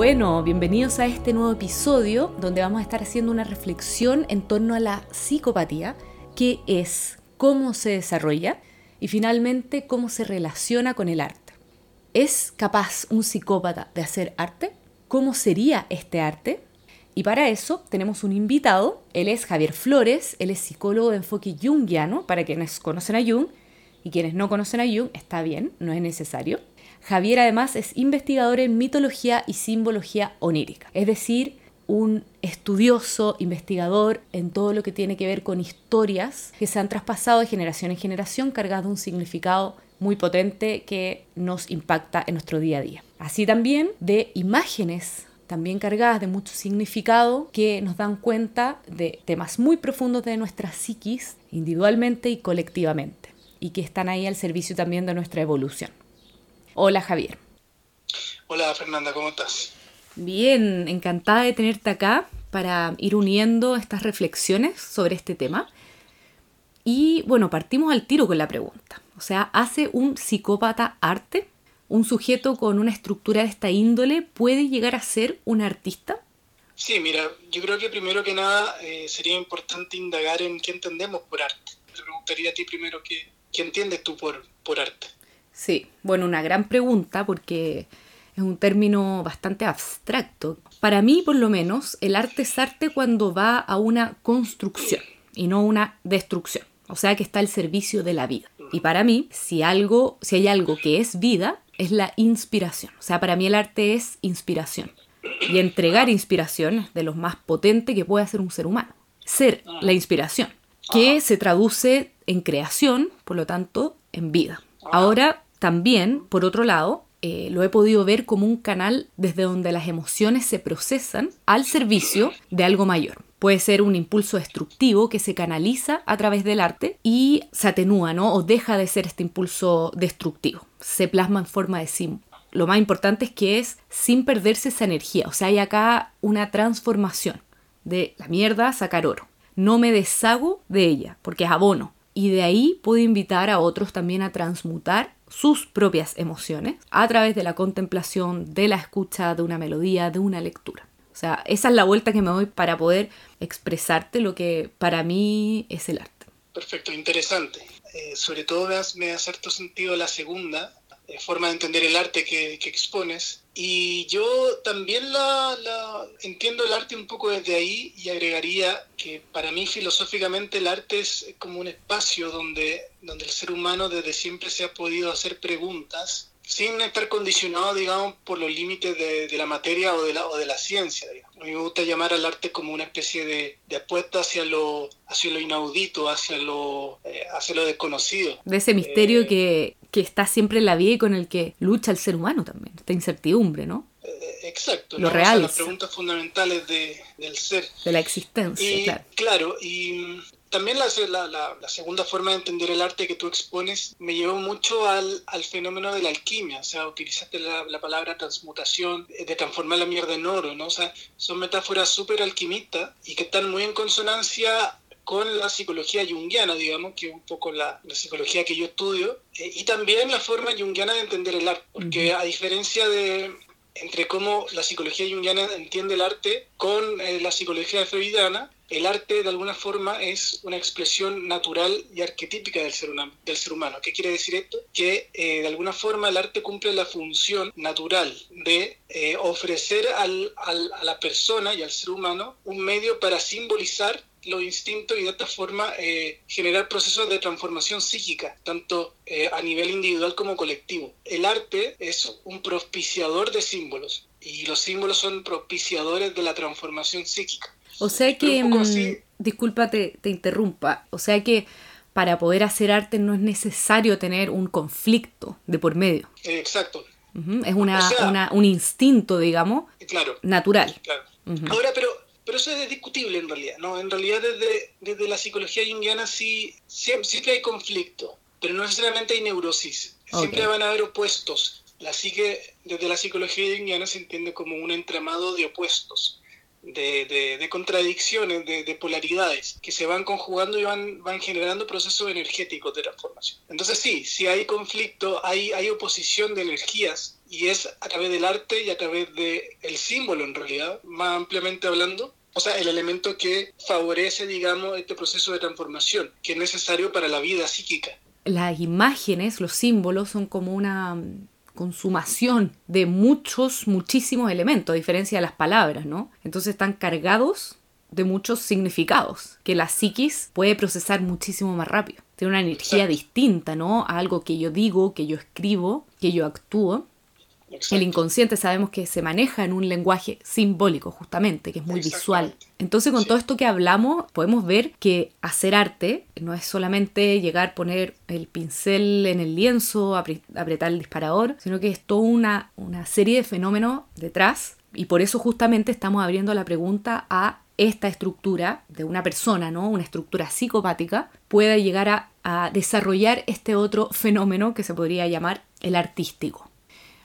Bueno, bienvenidos a este nuevo episodio donde vamos a estar haciendo una reflexión en torno a la psicopatía, qué es, cómo se desarrolla y finalmente cómo se relaciona con el arte. ¿Es capaz un psicópata de hacer arte? ¿Cómo sería este arte? Y para eso tenemos un invitado, él es Javier Flores, él es psicólogo de enfoque jungiano, para quienes conocen a Jung, y quienes no conocen a Jung, está bien, no es necesario. Javier además es investigador en mitología y simbología onírica, es decir, un estudioso, investigador en todo lo que tiene que ver con historias que se han traspasado de generación en generación cargadas de un significado muy potente que nos impacta en nuestro día a día. Así también de imágenes también cargadas de mucho significado que nos dan cuenta de temas muy profundos de nuestra psiquis individualmente y colectivamente y que están ahí al servicio también de nuestra evolución. Hola Javier. Hola Fernanda, ¿cómo estás? Bien, encantada de tenerte acá para ir uniendo estas reflexiones sobre este tema. Y bueno, partimos al tiro con la pregunta. O sea, ¿hace un psicópata arte? ¿Un sujeto con una estructura de esta índole puede llegar a ser un artista? Sí, mira, yo creo que primero que nada eh, sería importante indagar en qué entendemos por arte. Te preguntaría a ti primero qué, qué entiendes tú por, por arte. Sí, bueno, una gran pregunta porque es un término bastante abstracto. Para mí, por lo menos, el arte es arte cuando va a una construcción y no una destrucción. O sea que está al servicio de la vida. Y para mí, si algo, si hay algo que es vida, es la inspiración. O sea, para mí el arte es inspiración. Y entregar inspiración es de lo más potente que puede hacer un ser humano. Ser la inspiración, que se traduce en creación, por lo tanto, en vida. Ahora, también, por otro lado, eh, lo he podido ver como un canal desde donde las emociones se procesan al servicio de algo mayor. Puede ser un impulso destructivo que se canaliza a través del arte y se atenúa, ¿no? O deja de ser este impulso destructivo. Se plasma en forma de símbolo. Lo más importante es que es sin perderse esa energía. O sea, hay acá una transformación de la mierda a sacar oro. No me deshago de ella porque es abono. Y de ahí puedo invitar a otros también a transmutar sus propias emociones a través de la contemplación, de la escucha, de una melodía, de una lectura. O sea, esa es la vuelta que me doy para poder expresarte lo que para mí es el arte. Perfecto, interesante. Eh, sobre todo me da cierto sentido la segunda, forma de entender el arte que, que expones. Y yo también la, la, entiendo el arte un poco desde ahí y agregaría que para mí filosóficamente el arte es como un espacio donde, donde el ser humano desde siempre se ha podido hacer preguntas sin estar condicionado, digamos, por los límites de, de, la materia o de la, o de la ciencia. Digamos. A mí me gusta llamar al arte como una especie de, de apuesta hacia lo, hacia lo inaudito, hacia lo, eh, hacia lo desconocido. De ese misterio eh, que, que, está siempre en la vida y con el que lucha el ser humano también, esta incertidumbre, ¿no? Eh, exacto. Lo ¿no? real. O sea, las preguntas fundamentales de, del ser. De la existencia, y, claro. Claro, y también la, la, la, segunda forma de entender el arte que tú expones me llevó mucho al, al fenómeno de la alquimia, o sea, utilizaste la, palabra transmutación, de transformar la mierda en oro, ¿no? O sea, son metáforas súper alquimistas y que están muy en consonancia con la psicología junguiana, digamos, que es un poco la, la psicología que yo estudio, eh, y también la forma junguiana de entender el arte, porque a diferencia de, entre cómo la psicología junguiana entiende el arte con eh, la psicología freudiana, el arte de alguna forma es una expresión natural y arquetípica del ser, humano. ¿Qué quiere decir esto? Que eh, de alguna forma el arte cumple la función natural de eh, ofrecer a la persona y al ser humano un medio para simbolizar los instintos y de esta forma eh, generar procesos de transformación psíquica, tanto a nivel individual como colectivo. El arte es un propiciador de símbolos y los símbolos son propiciadores de la transformación psíquica. O sea que, así... disculpa te, te interrumpa, o sea que para poder hacer arte no es necesario tener un conflicto de por medio. Eh, exacto. Uh -huh. Es una, o sea, una, un instinto, digamos, claro, natural. Claro. Uh -huh. Ahora, pero pero eso es discutible en realidad, ¿no? En realidad desde, desde la psicología junguiana sí, siempre, siempre, hay conflicto, pero no necesariamente hay neurosis. Siempre okay. van a haber opuestos. La psique, desde la psicología junguiana se entiende como un entramado de opuestos, de, de, contradicciones, de, de, polaridades, que se van conjugando y van, van generando procesos energéticos de transformación. Entonces sí, si hay conflicto, hay, hay oposición de energías y es a través del arte y a través del el símbolo en realidad, más ampliamente hablando, o sea, el elemento que favorece, digamos, este proceso de transformación que es necesario para la vida psíquica. Las imágenes, los símbolos son como una consumación de muchos, muchísimos elementos, a diferencia de las palabras, ¿no? Entonces están cargados de muchos significados que la psiquis puede procesar muchísimo más rápido. Tiene una energía distinta, ¿no? A algo que yo digo, que yo escribo, que yo actúo. El inconsciente sabemos que se maneja en un lenguaje simbólico, justamente, que es muy visual. Entonces, con todo esto que hablamos, podemos ver que hacer arte no es solamente llegar, poner el pincel en el lienzo, apretar el disparador, sino que es toda una, una serie de fenómenos detrás. Y por eso justamente estamos abriendo la pregunta a esta estructura de una persona, ¿no? Una estructura psicopática, pueda llegar a, a desarrollar este otro fenómeno que se podría llamar el artístico.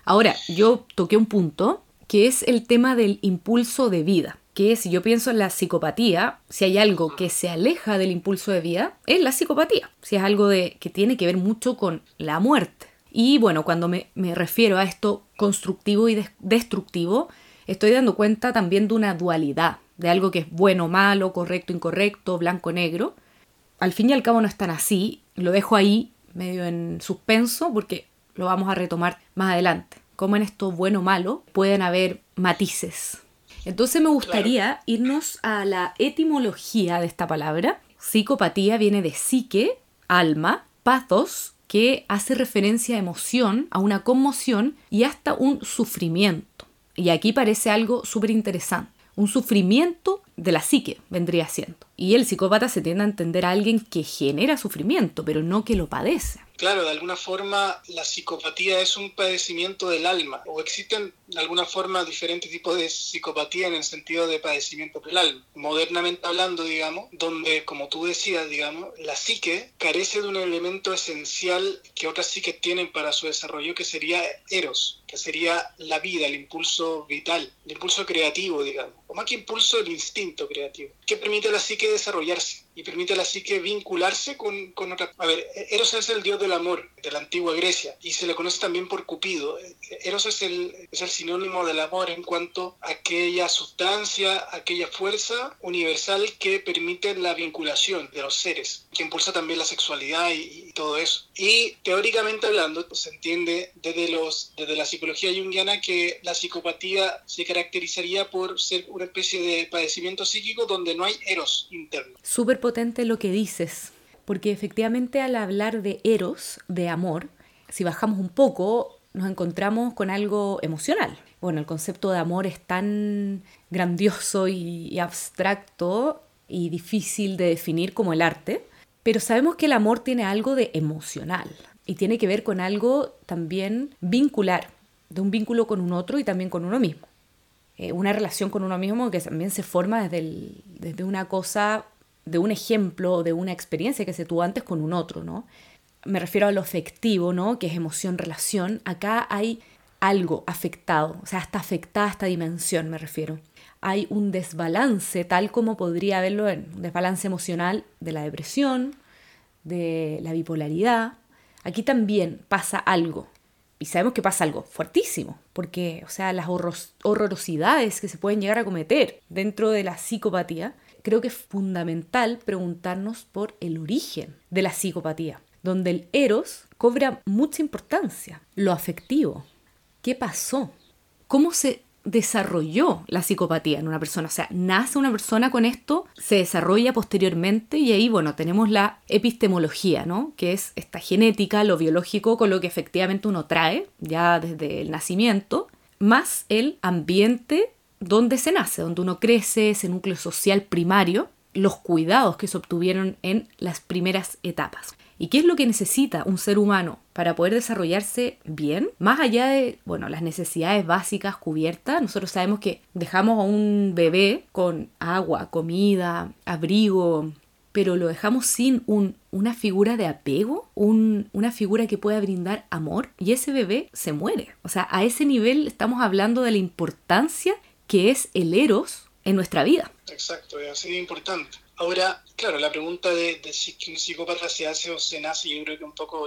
Ahora, yo toqué un punto que es el tema del impulso de vida, que si yo pienso en la psicopatía, si hay algo que se aleja del impulso de vida, es la psicopatía, si es algo de, que tiene que ver mucho con la muerte. Y bueno, cuando me, me refiero a esto constructivo y destructivo, estoy dando cuenta también de una dualidad, de algo que es bueno, malo, correcto, incorrecto, blanco, negro. Al fin y al cabo no es tan así, lo dejo ahí medio en suspenso porque lo vamos a retomar más adelante. Como en esto bueno o malo pueden haber matices. Entonces me gustaría irnos a la etimología de esta palabra. Psicopatía viene de psique, alma, pathos, que hace referencia a emoción, a una conmoción y hasta un sufrimiento. Y aquí parece algo súper interesante. Un sufrimiento de la psique vendría siendo. Y el psicópata se tiende a entender a alguien que genera sufrimiento, pero no que lo padece. Claro, de alguna forma la psicopatía es un padecimiento del alma, o existen de alguna forma diferentes tipos de psicopatía en el sentido de padecimiento del alma. Modernamente hablando, digamos, donde, como tú decías, digamos, la psique carece de un elemento esencial que otras psiques tienen para su desarrollo, que sería eros, que sería la vida, el impulso vital, el impulso creativo, digamos, o más que impulso, el instinto creativo, que permite a la psique desarrollarse y permite a la psique vincularse con, con otra. A ver, Eros es el dios del amor de la antigua Grecia y se le conoce también por Cupido. Eros es el, es el sinónimo del amor en cuanto a aquella sustancia, aquella fuerza universal que permite la vinculación de los seres, que impulsa también la sexualidad y, todo eso. Y teóricamente hablando, se entiende desde, los, desde la psicología junguiana que la psicopatía se caracterizaría por ser una especie de padecimiento psíquico donde no hay eros interno. Súper lo que dices, porque efectivamente al hablar de eros, de amor, si bajamos un poco, nos encontramos con algo emocional. Bueno, el concepto de amor es tan grandioso y, abstracto y difícil de definir como el arte, pero sabemos que el amor tiene algo de emocional y tiene que ver con algo también vincular, de un vínculo con un otro y también con uno mismo. Eh, una relación con uno mismo que también se forma desde, desde una cosa de un ejemplo, de una experiencia que se tuvo antes con un otro, ¿no? Me refiero a lo afectivo, ¿no? Que es emoción, relación. Acá hay algo afectado, o sea, está afectada esta dimensión, me refiero. Hay un desbalance, tal como podría haberlo en un desbalance emocional de la depresión, de la bipolaridad. Aquí también pasa algo. Y sabemos que pasa algo fuertísimo, porque, o sea, las horrorosidades que se pueden llegar a cometer dentro de la psicopatía creo que es fundamental preguntarnos por el origen de la psicopatía, donde el eros cobra mucha importancia, lo afectivo. ¿Qué pasó? ¿Cómo se desarrolló la psicopatía en una persona? O sea, nace una persona con esto, se desarrolla posteriormente y ahí, bueno, tenemos la epistemología, ¿no? Que es esta genética, lo biológico con lo que efectivamente uno trae ya desde el nacimiento, más el ambiente donde se nace, donde uno crece, ese núcleo social primario, los cuidados que se obtuvieron en las primeras etapas. ¿Y qué es lo que necesita un ser humano para poder desarrollarse bien? Más allá de, bueno, las necesidades básicas cubiertas, nosotros sabemos que dejamos a un bebé con agua, comida, abrigo, pero lo dejamos sin un, una figura de apego, una figura que pueda brindar amor, y ese bebé se muere. O sea, a ese nivel estamos hablando de la importancia que es el eros en nuestra vida. Exacto, es así de importante. Ahora, claro, la pregunta de, si un psicópata se hace o se nace, yo creo que es un poco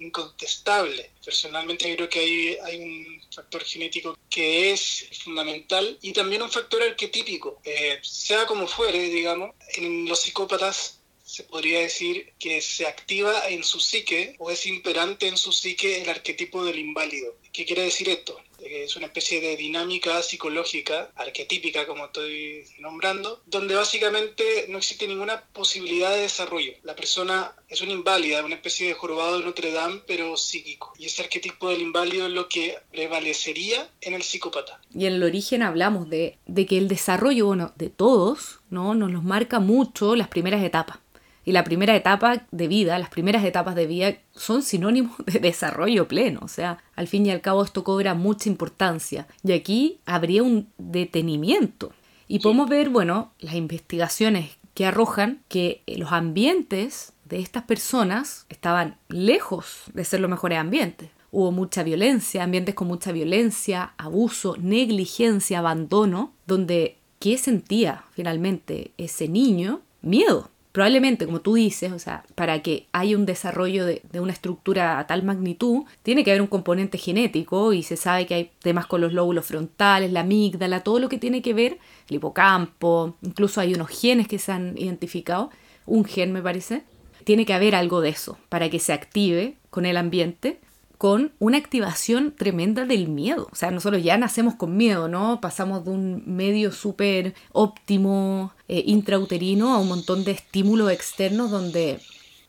incontestable. Personalmente, yo creo que hay, hay un factor genético que es fundamental y también un factor arquetípico. Eh, sea como fuere, digamos, en los psicópatas se podría decir que se activa en su psique o es imperante en su psique el arquetipo del inválido. ¿Qué quiere decir esto? Es una especie de dinámica psicológica, arquetípica como estoy nombrando, donde básicamente no existe ninguna posibilidad de desarrollo. La persona es una inválida, una especie de jorobado de Notre Dame, pero psíquico. Y ese arquetipo del inválido es lo que prevalecería en el psicópata. Y en el origen hablamos de, de que el desarrollo, bueno, de todos, ¿no? Nos los marca mucho las primeras etapas. Y la primera etapa de vida, las primeras etapas de vida son sinónimos de desarrollo pleno. O sea, al fin y al cabo esto cobra mucha importancia. Y aquí habría un detenimiento. Y podemos ver, bueno, las investigaciones que arrojan que los ambientes de estas personas estaban lejos de ser los mejores ambientes. Hubo mucha violencia, ambientes con mucha violencia, abuso, negligencia, abandono, donde ¿qué sentía finalmente ese niño? Miedo probablemente, como tú dices, o sea, para que haya un desarrollo de, una estructura a tal magnitud, tiene que haber un componente genético y se sabe que hay temas con los lóbulos frontales, la amígdala, todo lo que tiene que ver, el hipocampo, incluso hay unos genes que se han identificado, un gen me parece, tiene que haber algo de eso para que se active con el ambiente con una activación tremenda del miedo. O sea, nosotros ya nacemos con miedo, ¿no? Pasamos de un medio súper óptimo, eh, intrauterino, a un montón de estímulos externos donde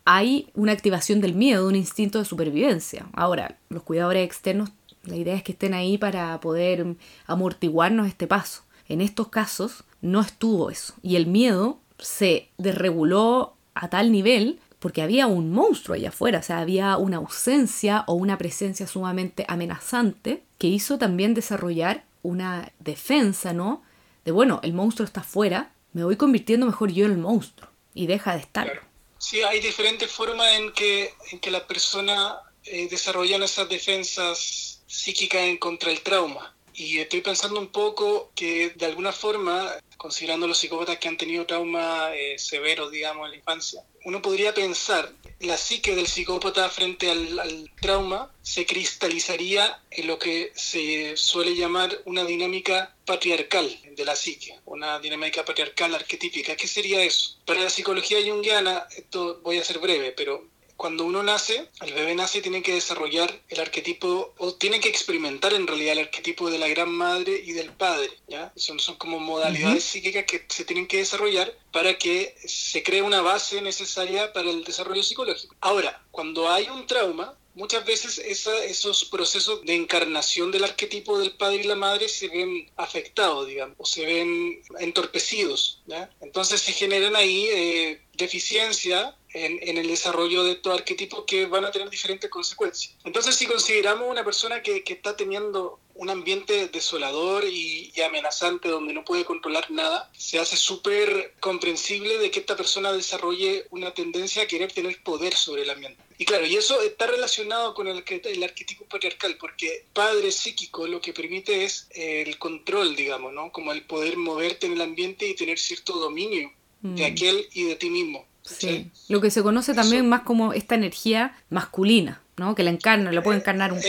hay una activación del miedo, un instinto de supervivencia. Ahora, los cuidadores externos, la idea es que estén ahí para poder amortiguarnos este paso. En estos casos no estuvo eso y el miedo se desreguló a tal nivel porque había un monstruo allá afuera, o sea, había una ausencia o una presencia sumamente amenazante que hizo también desarrollar una defensa, ¿no? De bueno, el monstruo está afuera, me voy convirtiendo mejor yo en el monstruo y deja de estar. Sí, hay diferentes formas en que, en que la persona eh, desarrollan esas defensas psíquicas en contra del trauma. Y estoy pensando un poco que de alguna forma, considerando los psicópatas que han tenido trauma eh, severos, digamos, en la infancia, uno podría pensar la psique del psicópata frente al, trauma se cristalizaría en lo que se suele llamar una dinámica patriarcal de la psique, una dinámica patriarcal arquetípica. ¿Qué sería eso? Para la psicología junguiana, esto voy a ser breve, pero cuando uno nace, el bebé nace y tiene que desarrollar el arquetipo, o tiene que experimentar en realidad el arquetipo de la gran madre y del padre, ¿ya? Son, son como modalidades psíquicas que se tienen que desarrollar para que se cree una base necesaria para el desarrollo psicológico. Ahora, cuando hay un trauma, muchas veces esos procesos de encarnación del arquetipo del padre y la madre se ven afectados, digamos, o se ven entorpecidos. ¿ya? Entonces se generan ahí eh, deficiencia en, el desarrollo de estos arquetipos que van a tener diferentes consecuencias. Entonces, si consideramos una persona que, está teniendo un ambiente desolador y, amenazante donde no puede controlar nada, se hace súper comprensible de que esta persona desarrolle una tendencia a querer tener poder sobre el ambiente. Y claro, y eso está relacionado con el, el arquetipo patriarcal, porque padre psíquico lo que permite es el control, digamos, ¿no? Como el poder moverte en el ambiente y tener cierto dominio de mm. aquel y de ti mismo. Sí. Lo que se conoce también más como esta energía masculina, ¿no? Que la encarna, la puede eh, encarnar un, eh,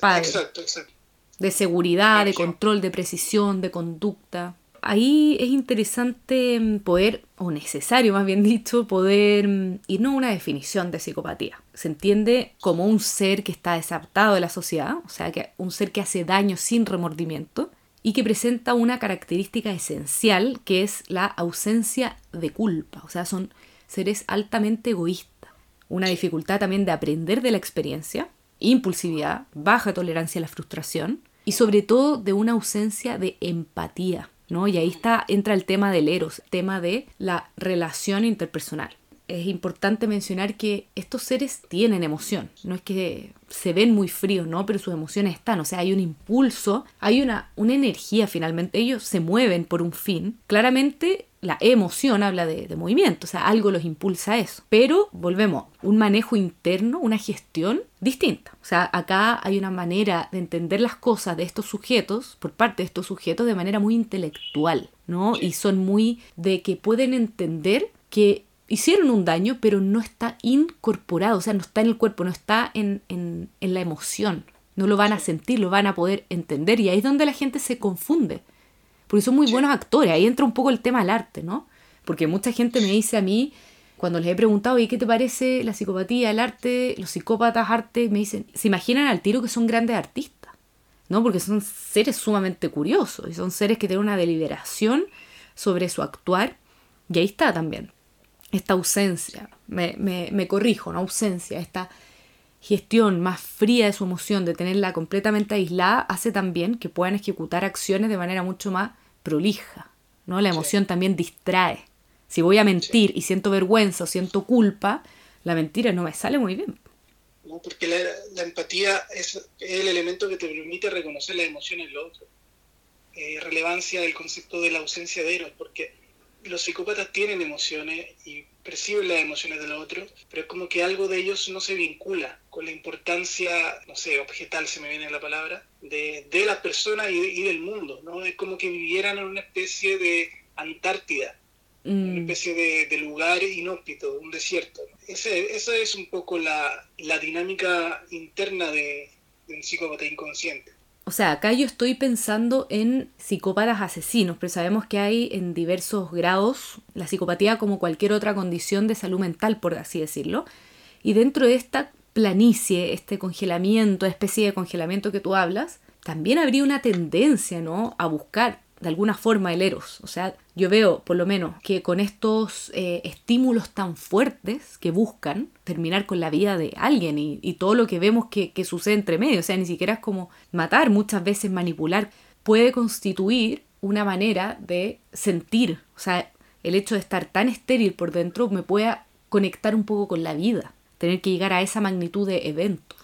padre. Exacto, exacto. De seguridad, de control, de precisión, de conducta. Ahí es interesante mm, poder, o necesario más bien dicho, poder mm, irnos a una definición de psicopatía. Se entiende como un ser que está desadaptado de la sociedad, o sea, que un ser que hace daño sin remordimiento, y que presenta una característica esencial que es la ausencia de culpa. O sea, son seres altamente egoístas. Una dificultad también de aprender de la experiencia, impulsividad, baja tolerancia a la frustración y sobre todo de una ausencia de empatía. ¿no? Y ahí está, entra el tema del eros, tema de la relación interpersonal es importante mencionar que estos seres tienen emoción. No es que se ven muy fríos, ¿no? Pero sus emociones están. O sea, hay un impulso, hay una, una energía finalmente. Ellos se mueven por un fin. Claramente la emoción habla de, movimiento, o sea, algo los impulsa a eso. Pero volvemos, un manejo interno, una gestión distinta. O sea, acá hay una manera de entender las cosas de estos sujetos, por parte de estos sujetos, de manera muy intelectual, ¿no? Y son muy de que pueden entender que hicieron un daño, pero no está incorporado, o sea, no está en el cuerpo, no está en, en, en la emoción. No lo van a sentir, lo van a poder entender. Y ahí es donde la gente se confunde. Porque son muy buenos actores. Ahí entra un poco el tema del arte, ¿no? Porque mucha gente me dice a mí, cuando les he preguntado, ¿y qué te parece la psicopatía, el arte, los psicópatas, arte? Me dicen, se imaginan al tiro que son grandes artistas, ¿no? Porque son seres sumamente curiosos y son seres que tienen una deliberación sobre su actuar. Y ahí está también esta ausencia, me, me, me corrijo, no ausencia, esta gestión más fría de su emoción, de tenerla completamente aislada, hace también que puedan ejecutar acciones de manera mucho más prolija. ¿no? La emoción también distrae. Si voy a mentir y siento vergüenza o siento culpa, la mentira no me sale muy bien. No, porque la, empatía es el elemento que te permite reconocer las emociones del otro. Eh, relevancia del concepto de la ausencia de héroes, porque los psicópatas tienen emociones y perciben las emociones del otro, pero es como que algo de ellos no se vincula con la importancia, no sé, objetal se me viene la palabra, de, de las personas y, del mundo, ¿no? Es como que vivieran en una especie de Antártida, una mm. especie de, lugar inhóspito, un desierto. Ese, esa es un poco la, la dinámica interna de, de un psicópata inconsciente. O sea, acá yo estoy pensando en psicópatas asesinos, pero sabemos que hay en diversos grados la psicopatía como cualquier otra condición de salud mental, por así decirlo. Y dentro de esta planicie, este congelamiento, especie de congelamiento que tú hablas, también habría una tendencia, ¿no? A buscar de alguna forma el eros. O sea, yo veo por lo menos que con estos eh, estímulos tan fuertes que buscan terminar con la vida de alguien y, todo lo que vemos que, que, sucede entre medio, o sea, ni siquiera es como matar, muchas veces manipular, puede constituir una manera de sentir. O sea, el hecho de estar tan estéril por dentro me puede conectar un poco con la vida, tener que llegar a esa magnitud de eventos.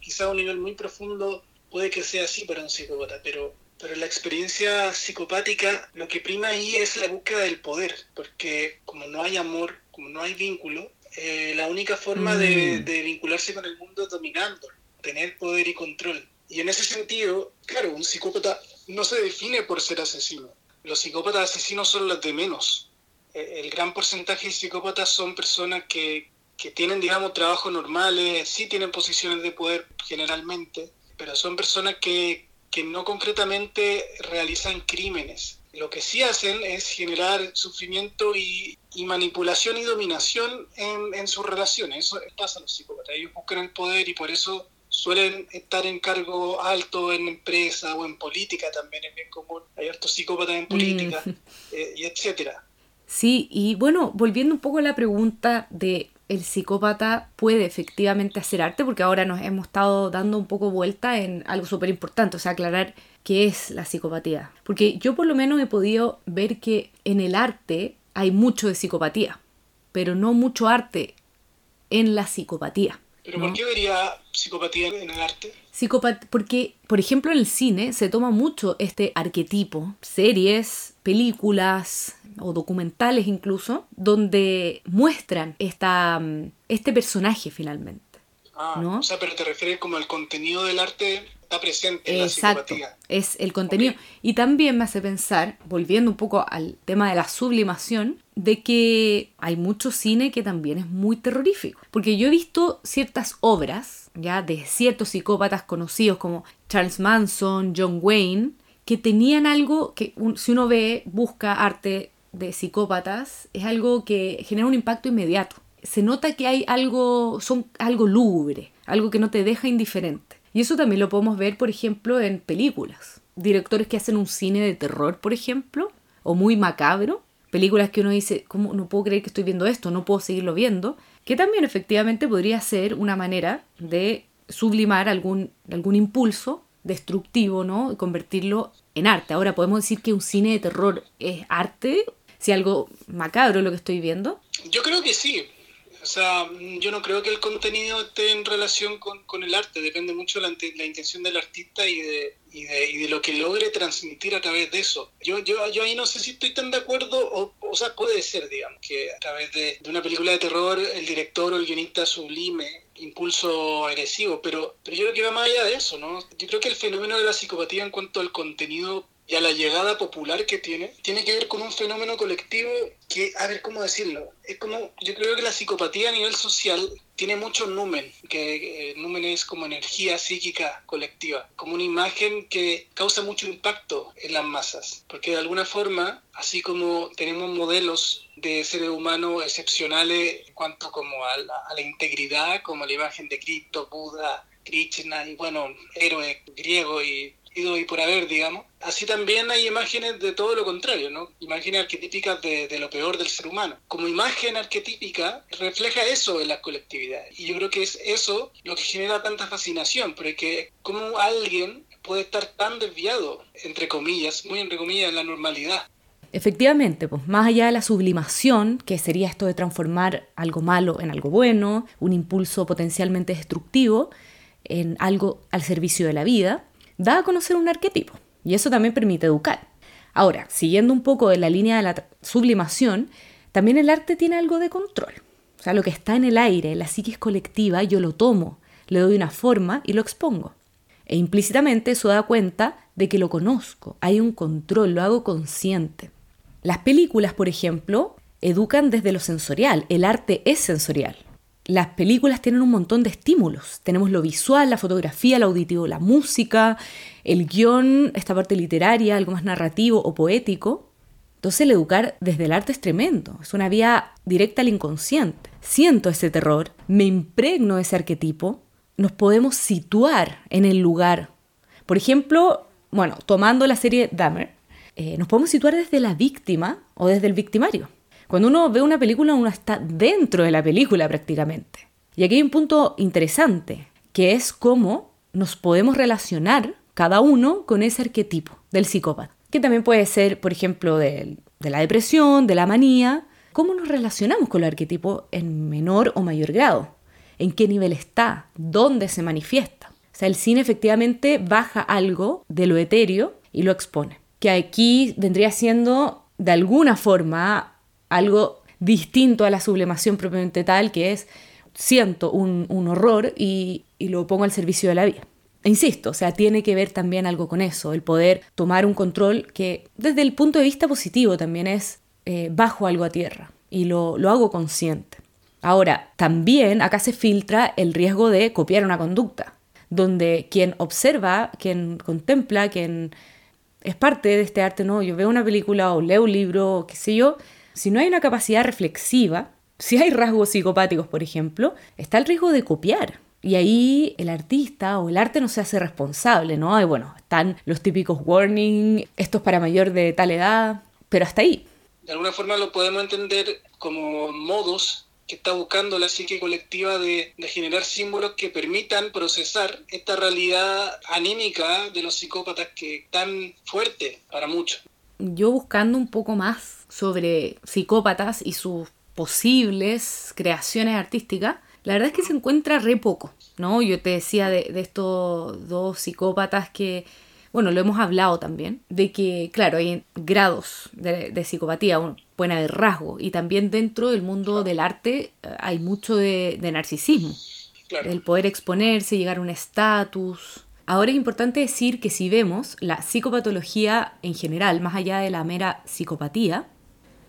Quizá a un nivel muy profundo puede que sea así para un psicópata, pero pero en la experiencia psicopática lo que prima ahí es la búsqueda del poder, porque como no hay amor, como no hay vínculo, eh, la única forma de, mm. de, vincularse con el mundo es dominando, tener poder y control. Y en ese sentido, claro, un psicópata no se define por ser asesino. Los psicópatas asesinos son los de menos. Eh, el gran porcentaje de psicópatas son personas que, que tienen, digamos, trabajos normales, sí tienen posiciones de poder generalmente, pero son personas que, que no concretamente realizan crímenes. Lo que sí hacen es generar sufrimiento y, manipulación y dominación en, sus relaciones. Eso pasa a los psicópatas. Ellos buscan el poder y por eso suelen estar en cargo alto en empresa o en política también es bien común. Hay hartos psicópatas en política, mm. eh, y etcétera. Sí, y bueno, volviendo un poco a la pregunta de el psicópata puede efectivamente hacer arte, porque ahora nos hemos estado dando un poco vuelta en algo súper importante, o sea, aclarar qué es la psicopatía. Porque yo por lo menos he podido ver que en el arte hay mucho de psicopatía, pero no mucho arte en la psicopatía. ¿Pero por qué vería psicopatía en el arte? Porque, por ejemplo, en el cine se toma mucho este arquetipo, series, películas o documentales incluso, donde muestran esta, mm, este personaje finalmente. Ah, ¿no? o sea, pero te refieres como al contenido del arte está presente en Exacto, la psicopatía. es el contenido. Y también me hace pensar, volviendo un poco al tema de la sublimación, de que hay mucho cine que también es muy terrorífico. Porque yo he visto ciertas obras, ya, de ciertos psicópatas conocidos como Charles Manson, John Wayne, que tenían algo que si uno ve, busca arte de psicópatas, es algo que genera un impacto inmediato. Se nota que hay algo, son algo lúgubre, algo que no te deja indiferente. Y eso también lo podemos ver, por ejemplo, en películas. Directores que hacen un cine de terror, por ejemplo, o muy macabro. Películas que uno dice, ¿cómo no puedo creer que estoy viendo esto? No puedo seguirlo viendo. Que también efectivamente podría ser una manera de sublimar algún, algún impulso destructivo, ¿no? Y convertirlo en arte. Ahora, ¿podemos decir que un cine de terror es arte? Si algo macabro lo que estoy viendo. Yo creo que sí. O sea, yo no creo que el contenido esté en relación con, con el arte, depende mucho de la, la, intención del artista y de, y de, y, de, lo que logre transmitir a través de eso. Yo, yo, yo ahí no sé si estoy tan de acuerdo, o, o sea, puede ser, digamos, que a través de, de, una película de terror el director o el guionista sublime impulso agresivo, pero, pero yo creo que va más allá de eso, ¿no? Yo creo que el fenómeno de la psicopatía en cuanto al contenido y a la llegada popular que tiene, tiene que ver con un fenómeno colectivo que, a ver, ¿cómo decirlo? Es como, yo creo que la psicopatía a nivel social tiene mucho numen, que el numen es como energía psíquica colectiva, como una imagen que causa mucho impacto en las masas, porque de alguna forma, así como tenemos modelos de seres humanos excepcionales en cuanto como a la, a la integridad, como la imagen de Cristo, Buda, Krishna y bueno, héroes griegos y y por haber, digamos. Así también hay imágenes de todo lo contrario, ¿no? Imágenes arquetípicas de, lo peor del ser humano. Como imagen arquetípica refleja eso en las colectividades. Y yo creo que es eso lo que genera tanta fascinación, porque como alguien puede estar tan desviado, entre comillas, muy entre comillas, en la normalidad. Efectivamente, pues más allá de la sublimación, que sería esto de transformar algo malo en algo bueno, un impulso potencialmente destructivo, en algo al servicio de la vida, da a conocer un arquetipo y eso también permite educar. Ahora, siguiendo un poco de la línea de la sublimación, también el arte tiene algo de control. O sea, lo que está en el aire, la psiquis colectiva, yo lo tomo, le doy una forma y lo expongo. E implícitamente eso da cuenta de que lo conozco, hay un control, lo hago consciente. Las películas, por ejemplo, educan desde lo sensorial, el arte es sensorial las películas tienen un montón de estímulos. Tenemos lo visual, la fotografía, el auditivo, la música, el guion, esta parte literaria, algo más narrativo o poético. Entonces el educar desde el arte es tremendo, es una vía directa al inconsciente. Siento ese terror, me impregno ese arquetipo, nos podemos situar en el lugar. Por ejemplo, bueno, tomando la serie Dahmer, eh, nos podemos situar desde la víctima o desde el victimario. Cuando uno ve una película, uno está dentro de la película prácticamente. Y aquí hay un punto interesante, que es cómo nos podemos relacionar cada uno con ese arquetipo del psicópata, que también puede ser, por ejemplo, de, la depresión, de la manía, cómo nos relacionamos con el arquetipo en menor o mayor grado, en qué nivel está, dónde se manifiesta. O sea, el cine efectivamente baja algo de lo etéreo y lo expone, que aquí vendría siendo de alguna forma algo distinto a la sublimación propiamente tal, que es siento un, horror y, lo pongo al servicio de la vida. Insisto, o sea, tiene que ver también algo con eso, el poder tomar un control que desde el punto de vista positivo también es eh, bajo algo a tierra y lo, lo hago consciente. Ahora, también acá se filtra el riesgo de copiar una conducta, donde quien observa, quien contempla, quien es parte de este arte, no, yo veo una película o leo un libro, qué sé yo, si no hay una capacidad reflexiva, si hay rasgos psicopáticos, por ejemplo, está el riesgo de copiar. Y ahí el artista o el arte no se hace responsable, ¿no? Y bueno, están los típicos warning, esto es para mayor de tal edad, pero hasta ahí. De alguna forma lo podemos entender como modos que está buscando la psique colectiva de, de, generar símbolos que permitan procesar esta realidad anímica de los psicópatas que es tan fuerte para muchos. Yo buscando un poco más sobre psicópatas y sus posibles creaciones artísticas, la verdad es que se encuentra re poco, ¿no? Yo te decía de, estos dos psicópatas que, bueno, lo hemos hablado también, de que, claro, hay grados de, psicopatía, pueden haber rasgos, y también dentro del mundo del arte eh, hay mucho de, narcisismo, el poder exponerse, llegar a un estatus. Ahora es importante decir que si vemos la psicopatología en general, más allá de la mera psicopatía,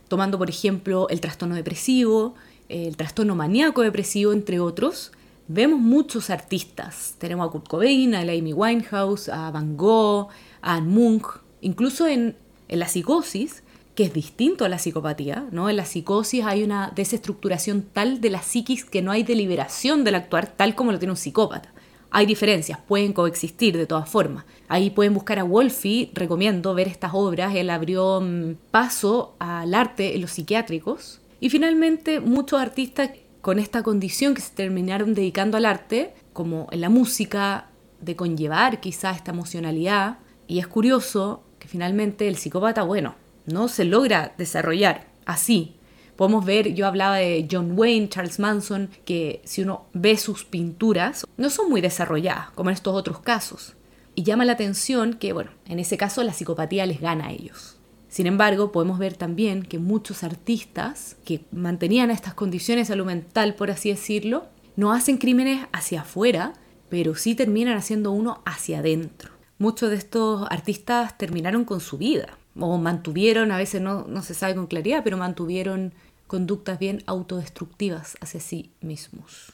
tomando por ejemplo el trastorno depresivo, el trastorno maníaco depresivo, entre otros, vemos muchos artistas. Tenemos a Kurt Cobain, a Amy Winehouse, a Van Gogh, a Munch, incluso en, en la psicosis, que es distinto a la psicopatía, ¿no? En la psicosis hay una desestructuración tal de la psiquis que no hay deliberación del actuar tal como lo tiene un psicópata. Hay diferencias, pueden coexistir de todas formas. Ahí pueden buscar a Wolfi, recomiendo ver estas obras, él abrió mm, paso al arte en los psiquiátricos. Y finalmente muchos artistas con esta condición que se terminaron dedicando al arte, como en la música, de conllevar quizás esta emocionalidad. Y es curioso que finalmente el psicópata, bueno, no se logra desarrollar así, Podemos ver, yo hablaba de John Wayne, Charles Manson, que si uno ve sus pinturas, no son muy desarrolladas, como en estos otros casos. Y llama la atención que, bueno, en ese caso la psicopatía les gana a ellos. Sin embargo, podemos ver también que muchos artistas que mantenían estas condiciones de salud mental, por así decirlo, no hacen crímenes hacia afuera, pero sí terminan haciendo uno hacia adentro. muchos de estos artistas terminaron con su vida o mantuvieron, a veces no, no se sabe con claridad, pero mantuvieron conductas bien autodestructivas hacia sí mismos.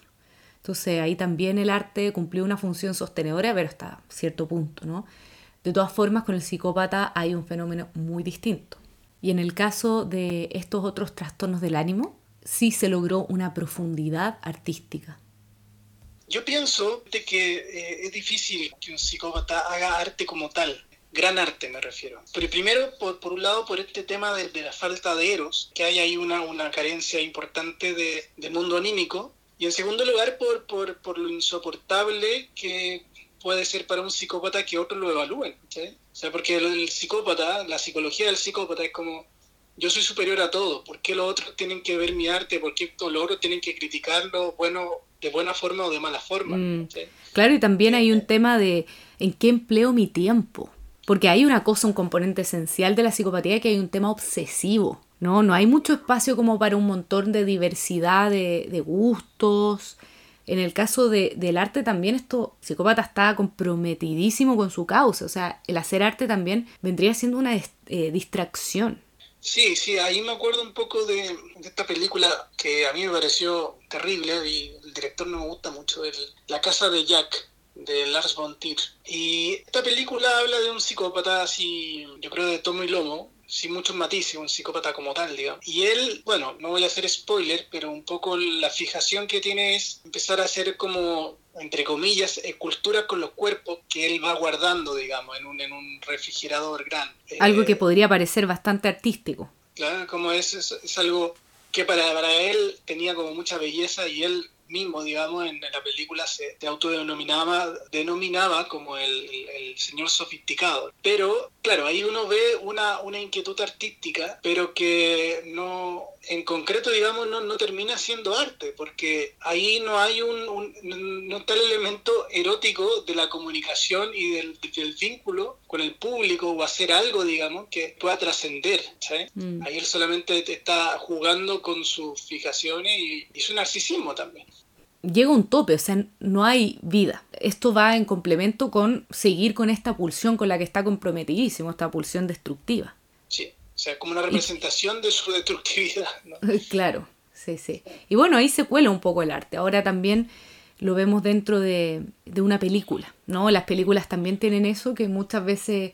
Entonces ahí también el arte cumplió una función sostenedora, pero hasta cierto punto, ¿no? De todas formas, con el psicópata hay un fenómeno muy distinto. Y en el caso de estos otros trastornos del ánimo, sí se logró una profundidad artística. Yo pienso de que eh, es difícil que un psicópata haga arte como tal, gran arte me refiero. Pero primero, por, un lado, por este tema de, la falta de eros, que hay ahí una, una carencia importante de, mundo anímico. Y en segundo lugar, por, por, por, lo insoportable que puede ser para un psicópata que otros lo evalúen. O sea, porque el, psicópata, la psicología del psicópata es como, yo soy superior a todo, ¿por qué los otros tienen que ver mi arte? ¿Por qué los otros tienen que criticarlo bueno, de buena forma o de mala forma? Mm. Claro, y también hay un tema de en qué empleo mi tiempo. Porque hay una cosa, un componente esencial de la psicopatía que hay un tema obsesivo. ¿no? No hay mucho espacio como para un montón de diversidad de, de gustos, en el caso de, del arte también esto, psicópata está comprometidísimo con su causa, o sea, el hacer arte también vendría siendo una eh, distracción. Sí, sí, ahí me acuerdo un poco de, esta película que a mí me pareció terrible y el director no me gusta mucho, el, La casa de Jack, de Lars von Trier. Y esta película habla de un psicópata así, yo creo de tomo y lomo, sin muchos matices, un psicópata como tal, digamos. Y él, bueno, no voy a hacer spoiler, pero un poco la fijación que tiene es empezar a hacer como, entre comillas, esculturas con los cuerpos que él va guardando, digamos, en un, en un refrigerador grande. Algo que podría parecer bastante artístico. Claro, como es, es, algo que para, para él tenía como mucha belleza y él mismo, digamos, en, la película se, autodenominaba denominaba como el, señor sofisticado. Pero, claro, ahí uno ve una, una inquietud artística, pero que no, en concreto, digamos, no, no termina siendo arte, porque ahí no hay un, no está el elemento erótico de la comunicación y del, vínculo con el público o hacer algo, digamos, que pueda trascender. Mm. Ahí él solamente está jugando con sus fijaciones y, y su narcisismo también llega un tope, o sea, no hay vida. Esto va en complemento con seguir con esta pulsión con la que está comprometidísimo, esta pulsión destructiva. Sí, o sea, como una representación de su destructividad. ¿no? claro, sí, sí. Y bueno, ahí se cuela un poco el arte. Ahora también lo vemos dentro de, de una película, ¿no? Las películas también tienen eso que muchas veces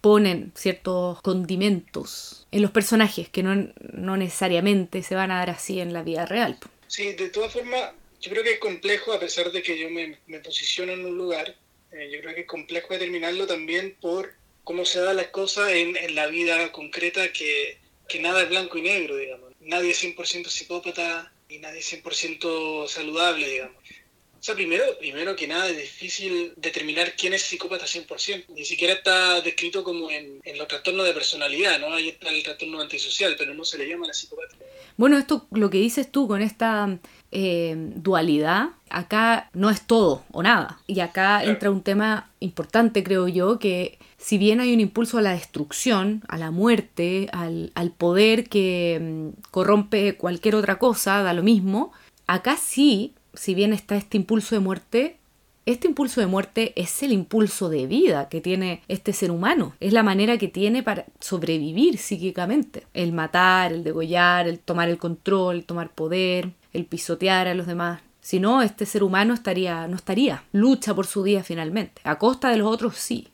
ponen ciertos condimentos en los personajes que no, no necesariamente se van a dar así en la vida real. Sí, de todas formas, yo creo que es complejo, a pesar de que yo me, me posiciono en un lugar, eh, yo creo que es complejo determinarlo también por cómo se dan las cosas en, la vida concreta, que, que, nada es blanco y negro, digamos. Nadie es 100% psicópata y nadie es 100% saludable, digamos. Sea, primero, primero que nada es difícil determinar quién es psicópata 100%. Ni siquiera está descrito como en, en los trastornos de personalidad, ¿no? Ahí está el trastorno antisocial, pero no se le llama la psicopatía. Bueno, esto, lo que dices tú con esta eh, dualidad, acá no es todo o nada. Y acá entra un tema importante, creo yo, que si bien hay un impulso a la destrucción, a la muerte, al, al poder que mm, corrompe cualquier otra cosa, da lo mismo, acá sí, si bien está este impulso de muerte, este impulso de muerte es el impulso de vida que tiene este ser humano. Es la manera que tiene para sobrevivir psíquicamente. El matar, el degollar, el tomar el control, el tomar poder, el pisotear a los demás. Si no, este ser humano estaría, no estaría. Lucha por su vida finalmente. A costa de los otros sí.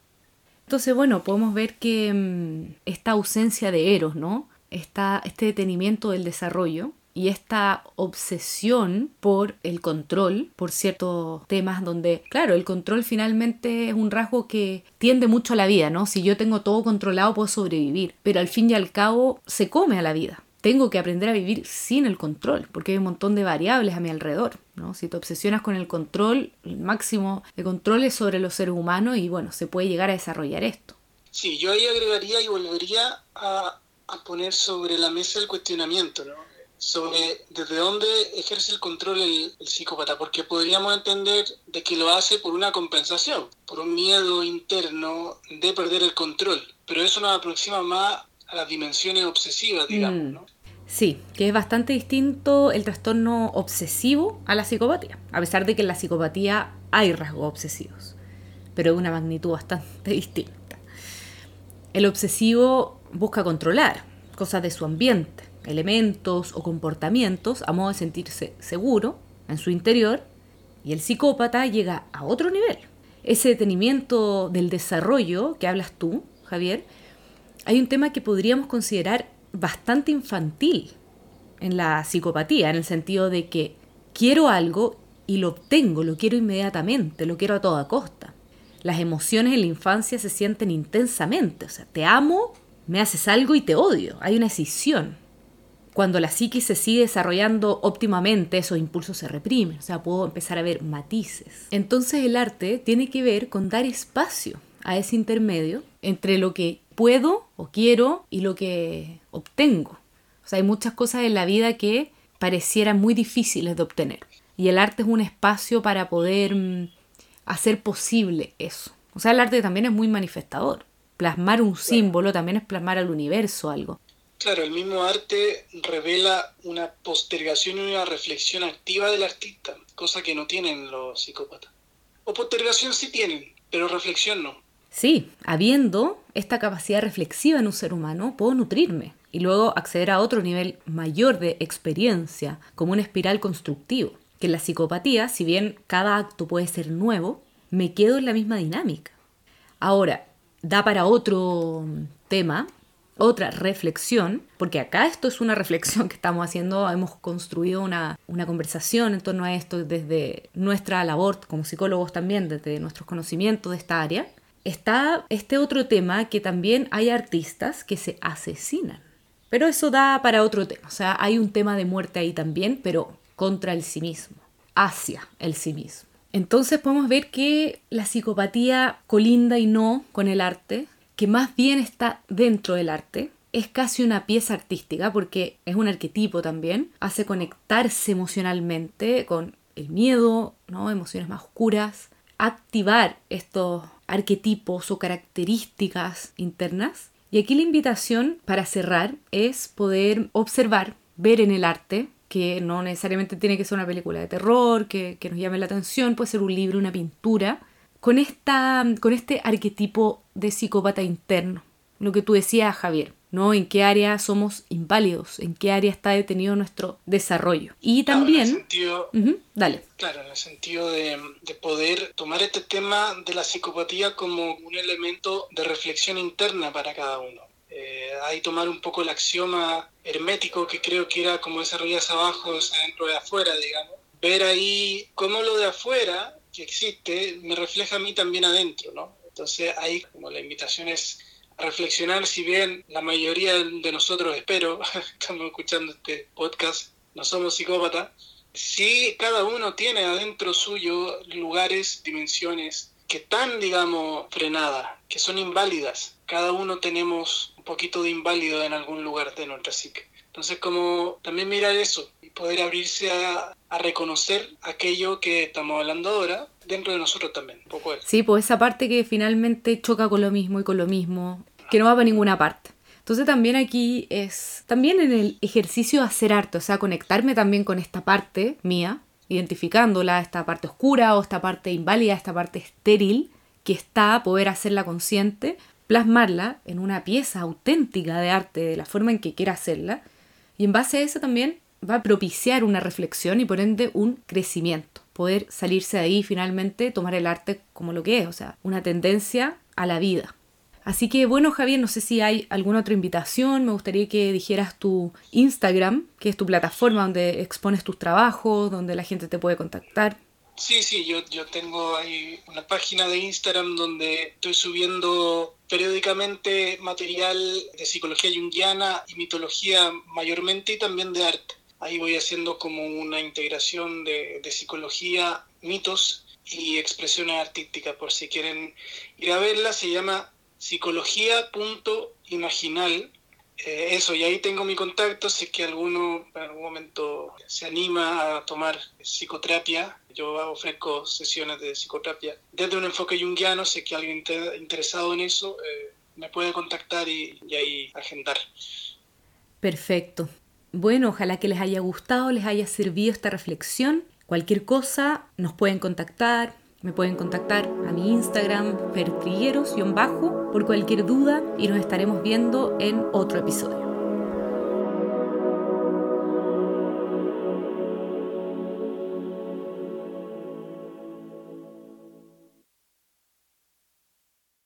Entonces, bueno, podemos ver que mm, esta ausencia de eros, ¿no? Está este detenimiento del desarrollo y esta obsesión por el control, por ciertos temas donde, claro, el control finalmente es un rasgo que tiende mucho a la vida, ¿no? Si yo tengo todo controlado puedo sobrevivir, pero al fin y al cabo se come a la vida. Tengo que aprender a vivir sin el control, porque hay un montón de variables a mi alrededor, ¿no? Si te obsesionas con el control, el máximo de control es sobre los seres humanos y bueno, se puede llegar a desarrollar esto. Sí, yo ahí agregaría y volvería a, a poner sobre la mesa el cuestionamiento, ¿no? Sobre desde dónde ejerce el control el, psicópata, porque podríamos entender de que lo hace por una compensación, por un miedo interno de perder el control, pero eso nos aproxima más a las dimensiones obsesivas, digamos, mm. ¿no? Sí, que es bastante distinto el trastorno obsesivo a la psicopatía, a pesar de que en la psicopatía hay rasgos obsesivos. pero de una magnitud bastante distinta. El obsesivo busca controlar cosas de su ambiente, elementos o comportamientos a modo de sentirse seguro en su interior y el psicópata llega a otro nivel. Ese detenimiento del desarrollo que hablas tú, Javier, hay un tema que podríamos considerar bastante infantil en la psicopatía, en el sentido de que quiero algo y lo obtengo, lo quiero inmediatamente, lo quiero a toda costa. Las emociones en la infancia se sienten intensamente, o sea, te amo, me haces algo y te odio, hay una escisión cuando la psiquis se sigue desarrollando óptimamente, esos impulsos se reprimen, o sea, puedo empezar a ver matices. Entonces el arte tiene que ver con dar espacio a ese intermedio entre lo que puedo o quiero y lo que obtengo. O sea, hay muchas cosas en la vida que parecieran muy difíciles de obtener. Y el arte es un espacio para poder mm, hacer posible eso. O sea, el arte también es muy manifestador. Plasmar un símbolo también es plasmar al universo algo. Claro, el mismo arte revela una postergación y una reflexión activa del artista, cosa que no tienen los psicópatas. O postergación sí tienen, pero reflexión no. Sí, habiendo esta capacidad reflexiva en un ser humano, puedo nutrirme y luego acceder a otro nivel mayor de experiencia, como una espiral constructivo. Que en la psicopatía, si bien cada acto puede ser nuevo, me quedo en la misma dinámica. Ahora, da para otro tema, otra reflexión, porque acá esto es una reflexión que estamos haciendo, hemos construido una, una, conversación en torno a esto desde nuestra labor como psicólogos también, desde nuestros conocimientos de esta área, está este otro tema que también hay artistas que se asesinan. Pero eso da para otro tema, o sea, hay un tema de muerte ahí también, pero contra el sí mismo, hacia el sí mismo. Entonces podemos ver que la psicopatía colinda y no con el arte, que más bien está dentro del arte, es casi una pieza artística porque es un arquetipo también, hace conectarse emocionalmente con el miedo, ¿no? emociones más oscuras, activar estos arquetipos o características internas. Y aquí la invitación para cerrar es poder observar, ver en el arte, que no necesariamente tiene que ser una película de terror, que, que nos llame la atención, puede ser un libro, una pintura, con, esta, con este arquetipo de psicópata interno. Lo que tú decías, Javier, ¿no? En qué área somos inválidos, en qué área está detenido nuestro desarrollo. Y también... en el sentido, dale. Claro, en el sentido de, poder tomar este tema de la psicopatía como un elemento de reflexión interna para cada uno. Eh, ahí tomar un poco el axioma hermético que creo que era como desarrollas abajo, o dentro de afuera, digamos. Ver ahí cómo lo de afuera que existe me refleja a mí también adentro, ¿no? Entonces ahí como la invitación es reflexionar, si bien la mayoría de nosotros, espero, estamos escuchando este podcast, no somos psicópatas, sí cada uno tiene adentro suyo lugares, dimensiones que están, digamos, frenadas, que son inválidas. Cada uno tenemos un poquito de inválido en algún lugar de nuestra psique. Entonces, como también mirar eso poder abrirse a, reconocer aquello que estamos hablando ahora dentro de nosotros también. Poco. Sí, pues esa parte que finalmente choca con lo mismo y con lo mismo, que no va para ninguna parte. Entonces también aquí es, también en el ejercicio de hacer arte, o sea, conectarme también con esta parte mía, identificándola, esta parte oscura o esta parte inválida, esta parte estéril, que está, poder hacerla consciente, plasmarla en una pieza auténtica de arte, de la forma en que quiera hacerla, y en base a eso también va a propiciar una reflexión y por ende un crecimiento. Poder salirse de ahí y finalmente tomar el arte como lo que es, o sea, una tendencia a la vida. Así que bueno, Javier, no sé si hay alguna otra invitación. Me gustaría que dijeras tu Instagram, que es tu plataforma donde expones tus trabajos, donde la gente te puede contactar. Sí, sí, yo, yo tengo ahí una página de Instagram donde estoy subiendo periódicamente material de psicología junguiana y mitología mayormente y también de arte. Ahí voy haciendo como una integración de, psicología, mitos y expresiones artísticas. Por si quieren ir a verla, se llama psicología.imaginal eh, eso, y ahí tengo mi contacto, si es que alguno en algún momento se anima a tomar psicoterapia, yo ofrezco sesiones de psicoterapia desde un enfoque junguiano, si es que alguien está interesado en eso, eh, me puede contactar y ahí agendar. Perfecto. Bueno, ojalá que les haya gustado, les haya servido esta reflexión. Cualquier cosa nos pueden contactar, Me pueden contactar a mi Instagram, fertrilleros-bajo, por cualquier duda y nos estaremos viendo en otro episodio.